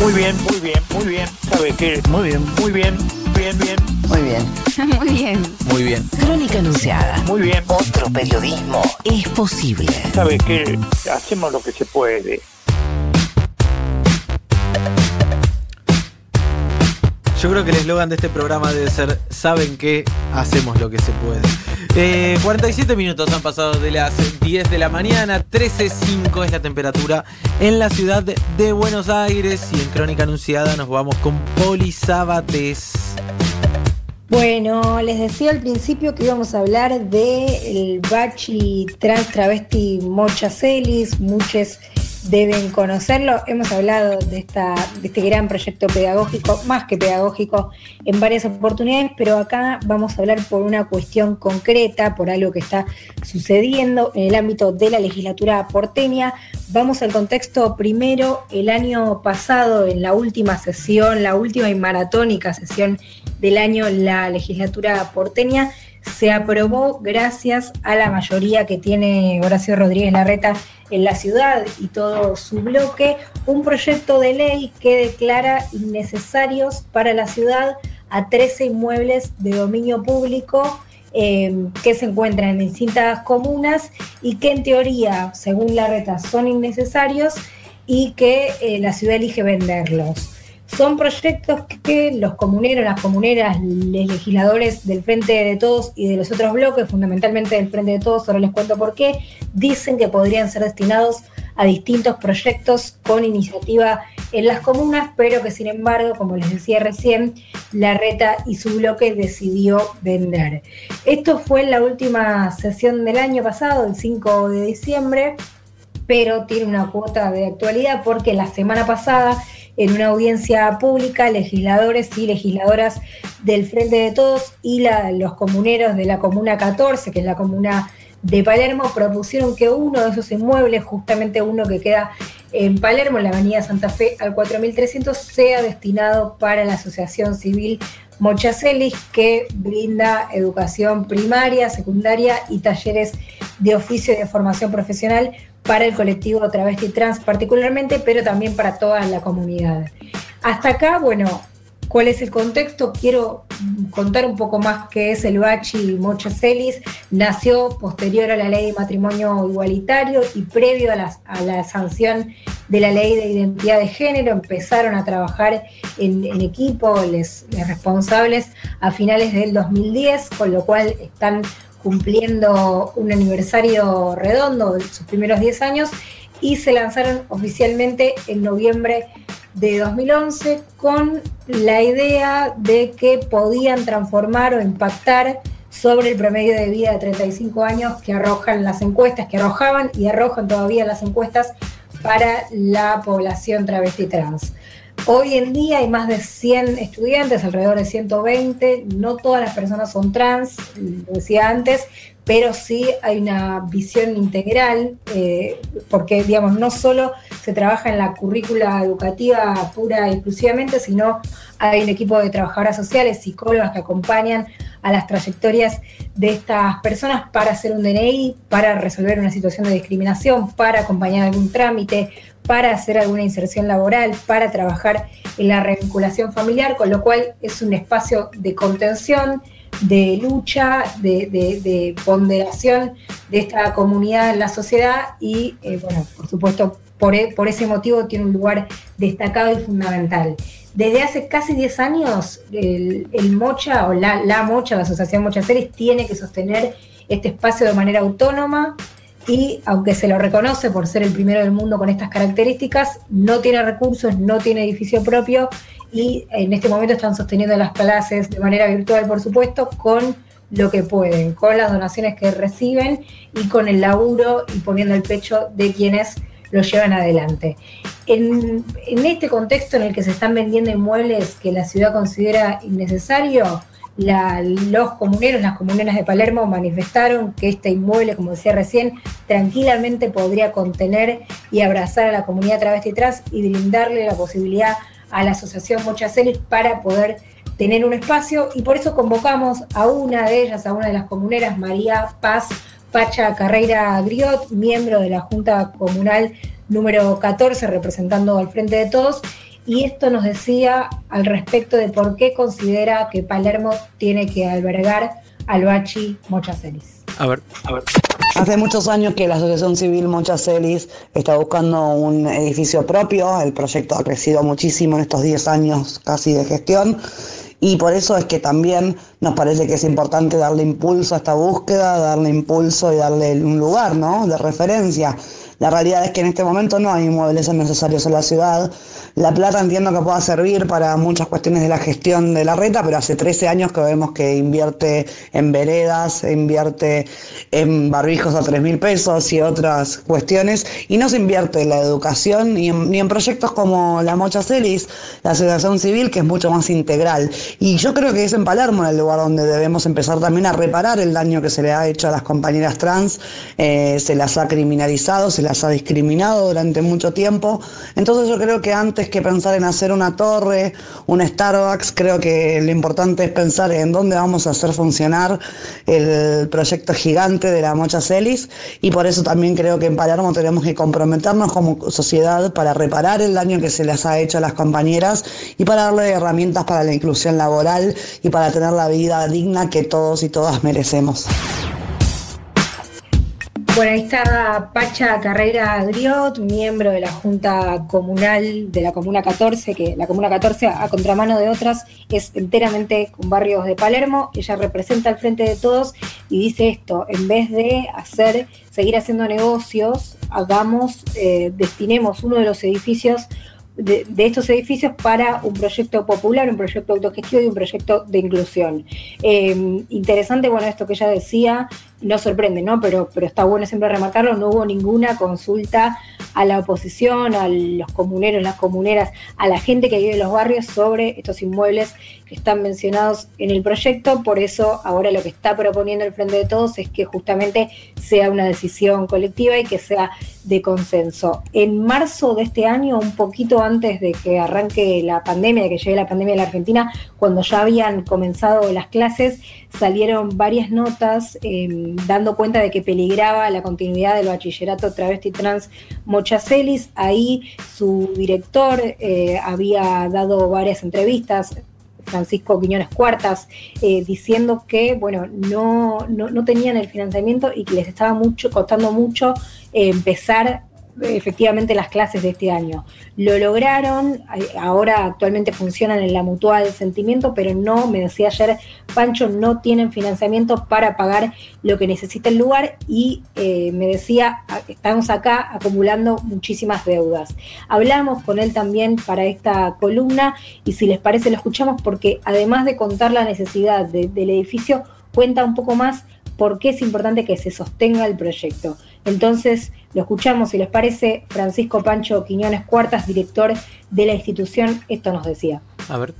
Muy bien, muy bien, muy bien. ¿Sabe qué? Muy bien. Muy bien, bien, bien. Muy bien. Muy bien. Muy bien. Crónica Anunciada. Muy bien. Otro periodismo es posible. ¿Sabe qué? Hacemos lo que se puede. Yo creo que el eslogan de este programa debe ser ¿Saben qué? Hacemos lo que se puede. Eh, 47 minutos han pasado de las 10 de la mañana, 13.05 es la temperatura en la ciudad de Buenos Aires y en Crónica Anunciada nos vamos con Poli Sabates. Bueno, les decía al principio que íbamos a hablar del bachi trans travesti Mocha Celis, muchos deben conocerlo. Hemos hablado de, esta, de este gran proyecto pedagógico, más que pedagógico, en varias oportunidades, pero acá vamos a hablar por una cuestión concreta, por algo que está sucediendo en el ámbito de la legislatura porteña. Vamos al contexto primero, el año pasado, en la última sesión, la última y maratónica sesión del año, la legislatura porteña se aprobó gracias a la mayoría que tiene Horacio Rodríguez Larreta en la ciudad y todo su bloque, un proyecto de ley que declara innecesarios para la ciudad a 13 inmuebles de dominio público eh, que se encuentran en distintas comunas y que en teoría, según Larreta, son innecesarios y que eh, la ciudad elige venderlos. Son proyectos que los comuneros, las comuneras, los legisladores del Frente de Todos y de los otros bloques, fundamentalmente del Frente de Todos, ahora les cuento por qué, dicen que podrían ser destinados a distintos proyectos con iniciativa en las comunas, pero que sin embargo, como les decía recién, la reta y su bloque decidió vender. Esto fue en la última sesión del año pasado, el 5 de diciembre, pero tiene una cuota de actualidad porque la semana pasada en una audiencia pública, legisladores y legisladoras del Frente de Todos y los comuneros de la Comuna 14, que es la comuna de Palermo, propusieron que uno de esos inmuebles, justamente uno que queda en Palermo, en la Avenida Santa Fe al 4300, sea destinado para la Asociación Civil Mochacelis, que brinda educación primaria, secundaria y talleres de oficio y de formación profesional para el colectivo travesti trans particularmente, pero también para toda la comunidad. Hasta acá, bueno, ¿cuál es el contexto? Quiero contar un poco más qué es el Bachi Mocha Celis. Nació posterior a la ley de matrimonio igualitario y previo a la, sanción de la ley de identidad de género. Empezaron a trabajar en, equipo les, les responsables a finales del 2010, con lo cual están cumpliendo un aniversario redondo de sus primeros 10 años y se lanzaron oficialmente en noviembre de 2011 con la idea de que podían transformar o impactar sobre el promedio de vida de 35 años que arrojan las encuestas, que arrojaban y arrojan todavía las encuestas para la población travesti trans. Hoy en día hay más de 100 estudiantes, alrededor de 120. No todas las personas son trans, lo decía antes, pero sí hay una visión integral, eh, porque digamos, no solo se trabaja en la currícula educativa pura y exclusivamente, sino hay un equipo de trabajadoras sociales, psicólogas que acompañan a las trayectorias de estas personas para hacer un DNI, para resolver una situación de discriminación, para acompañar algún trámite, para hacer alguna inserción laboral, para trabajar en la revinculación familiar, con lo cual es un espacio de contención, de lucha, de, ponderación de esta comunidad en la sociedad y, eh, bueno, por supuesto, por, e, por, ese motivo tiene un lugar destacado y fundamental. Desde hace casi 10 años, el, Mocha o la, Mocha, la Asociación Mocha Ceres, tiene que sostener este espacio de manera autónoma, y aunque se lo reconoce por ser el primero del mundo con estas características, no tiene recursos, no tiene edificio propio y en este momento están sosteniendo las clases de manera virtual, por supuesto, con lo que pueden, con las donaciones que reciben y con el laburo y poniendo el pecho de quienes lo llevan adelante. En, este contexto en el que se están vendiendo inmuebles que la ciudad considera innecesario, los comuneros, las comuneras de Palermo manifestaron que este inmueble, como decía recién, tranquilamente podría contener y abrazar a la comunidad travesti trans y brindarle la posibilidad a la Asociación Mochacelis para poder tener un espacio. Y por eso convocamos a una de ellas, a una de las comuneras, María Paz Pacha Carreira Griot, miembro de la Junta Comunal número 14, representando al Frente de Todos, y esto nos decía al respecto de por qué considera que Palermo tiene que albergar al Bachi Mochacelis. A ver, a ver. Hace muchos años que la Asociación Civil Mochacelis está buscando un edificio propio. El proyecto ha crecido muchísimo en estos 10 años casi de gestión. Y por eso es que también nos parece que es importante darle impulso a esta búsqueda, darle impulso y darle un lugar ¿no? de referencia. La realidad es que en este momento no hay inmuebles necesarios en la ciudad. La plata entiendo que pueda servir para muchas cuestiones de la gestión de la reta, pero hace 13 años que vemos que invierte en veredas, invierte en barbijos a 3 mil pesos y otras cuestiones, y no se invierte en la educación ni en, proyectos como la Mocha Celis, la Asociación Civil, que es mucho más integral. Y yo creo que es en Palermo el lugar donde debemos empezar también a reparar el daño que se le ha hecho a las compañeras trans, eh, se las ha criminalizado, se las ha discriminado durante mucho tiempo. Entonces yo creo que antes que pensar en hacer una torre, un Starbucks, creo que lo importante es pensar en dónde vamos a hacer funcionar el proyecto gigante de la Mocha Celis y por eso también creo que en Palermo tenemos que comprometernos como sociedad para reparar el daño que se les ha hecho a las compañeras y para darle herramientas para la inclusión laboral y para tener la vida digna que todos y todas merecemos. Bueno, ahí está Pacha Carrera Griot, miembro de la Junta Comunal de la Comuna 14, que la Comuna 14, a contramano de otras, es enteramente con barrios de Palermo. Ella representa al frente de todos y dice esto: en vez de hacer, seguir haciendo negocios, hagamos, eh, destinemos uno de los edificios de, estos edificios para un proyecto popular, un proyecto autogestivo y un proyecto de inclusión. Eh, interesante, bueno, esto que ella decía, no sorprende, ¿no? Pero, pero está bueno siempre remarcarlo, no hubo ninguna consulta a la oposición, a los comuneros, las comuneras, a la gente que vive en los barrios sobre estos inmuebles que están mencionados en el proyecto. Por eso ahora lo que está proponiendo el Frente de Todos es que justamente sea una decisión colectiva y que sea de consenso. En marzo de este año, un poquito antes de que arranque la pandemia, de que llegue la pandemia a la Argentina, cuando ya habían comenzado las clases, salieron varias notas em, dando cuenta de que peligraba la continuidad del bachillerato travesti trans Mochacelis. Ahí su director eh, había dado varias entrevistas, Francisco Quiñones Cuartas, eh, diciendo que bueno, no, no, tenían el financiamiento y que les estaba mucho, costando mucho eh, empezar efectivamente las clases de este año. Lo lograron, ahora actualmente funcionan en la mutual sentimiento, pero no, me decía ayer Pancho, no tienen financiamiento para pagar lo que necesita el lugar y eh, me decía, estamos acá acumulando muchísimas deudas. Hablamos con él también para esta columna y si les parece lo escuchamos porque además de contar la necesidad del edificio, cuenta un poco más por qué es importante que se sostenga el proyecto. Entonces, lo escuchamos, si les parece, Francisco Pancho Quiñones Cuartas, director de la institución, esto nos decía. A ver.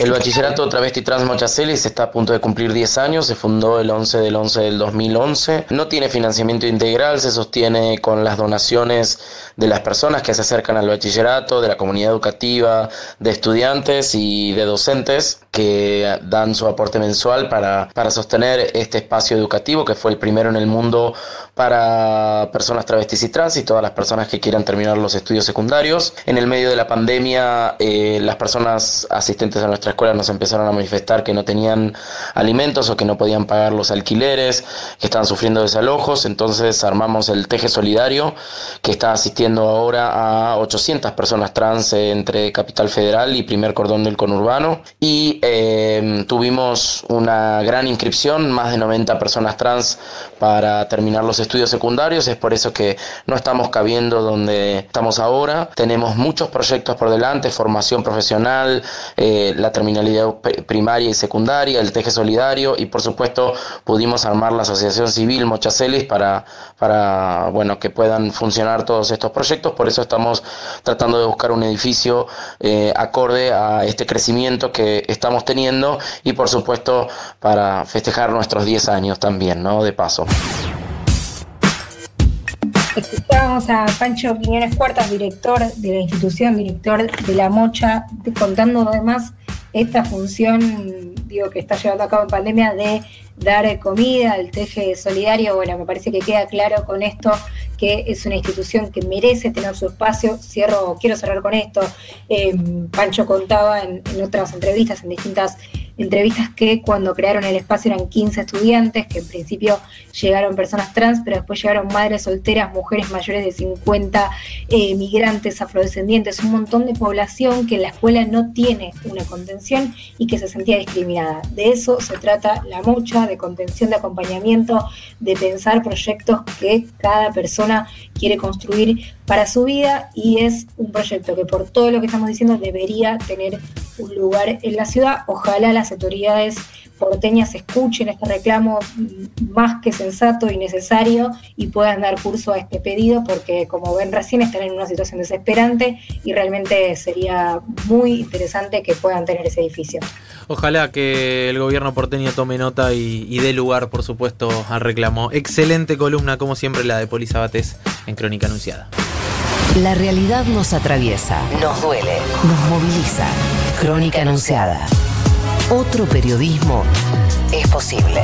El bachillerato travesti trans Mochacelis está a punto de cumplir 10 años, se fundó el 11 del 11 del 2011. No tiene financiamiento integral, se sostiene con las donaciones de las personas que se acercan al bachillerato, de la comunidad educativa, de estudiantes y de docentes que dan su aporte mensual para, para sostener este espacio educativo que fue el primero en el mundo para personas travestis y trans y todas las personas que quieran terminar los estudios secundarios. En el medio de la pandemia, eh, las personas asistentes a nuestra escuela nos empezaron a manifestar que no tenían alimentos o que no podían pagar los alquileres, que estaban sufriendo desalojos, entonces armamos el Teje Solidario, que está asistiendo ahora a 800 personas trans entre Capital Federal y Primer Cordón del Conurbano, y eh, tuvimos una gran inscripción, más de 90 personas trans para terminar los estudios secundarios, es por eso que no estamos cabiendo donde estamos ahora, tenemos muchos proyectos por delante, formación profesional, eh, la terminalidad primaria y secundaria, el teje solidario y por supuesto pudimos armar la asociación civil Mochacelis para, para bueno, que puedan funcionar todos estos proyectos, por eso estamos tratando de buscar un edificio eh, acorde a este crecimiento que estamos teniendo y por supuesto para festejar nuestros 10 años también, ¿no? De paso. Escuchábamos a Pancho Quiñones Cuartas, director de la institución, director de la Mocha, contando además esta función digo, que está llevando a cabo en pandemia de dar comida, el teje solidario. Bueno, me parece que queda claro con esto que es una institución que merece tener su espacio. Cierro, quiero cerrar con esto. Eh, Pancho contaba en, en otras entrevistas, en distintas entrevistas que cuando crearon el espacio eran 15 estudiantes, que en principio llegaron personas trans, pero después llegaron madres solteras, mujeres mayores de 50, eh, migrantes, afrodescendientes, un montón de población que en la escuela no tiene una contención y que se sentía discriminada. De eso se trata la mucha, de contención, de acompañamiento, de pensar proyectos que cada persona quiere construir para su vida y es un proyecto que por todo lo que estamos diciendo debería tener un lugar en la ciudad. Ojalá las autoridades porteñas escuchen este reclamo más que sensato y necesario y puedan dar curso a este pedido porque como ven recién están en una situación desesperante y realmente sería muy interesante que puedan tener ese edificio. Ojalá que el gobierno porteño tome nota y, dé lugar, por supuesto, al reclamo. Excelente columna, como siempre, la de Polisa Bates en Crónica Anunciada. La realidad nos atraviesa, nos duele, nos moviliza. Crónica Anunciada. Otro periodismo es posible.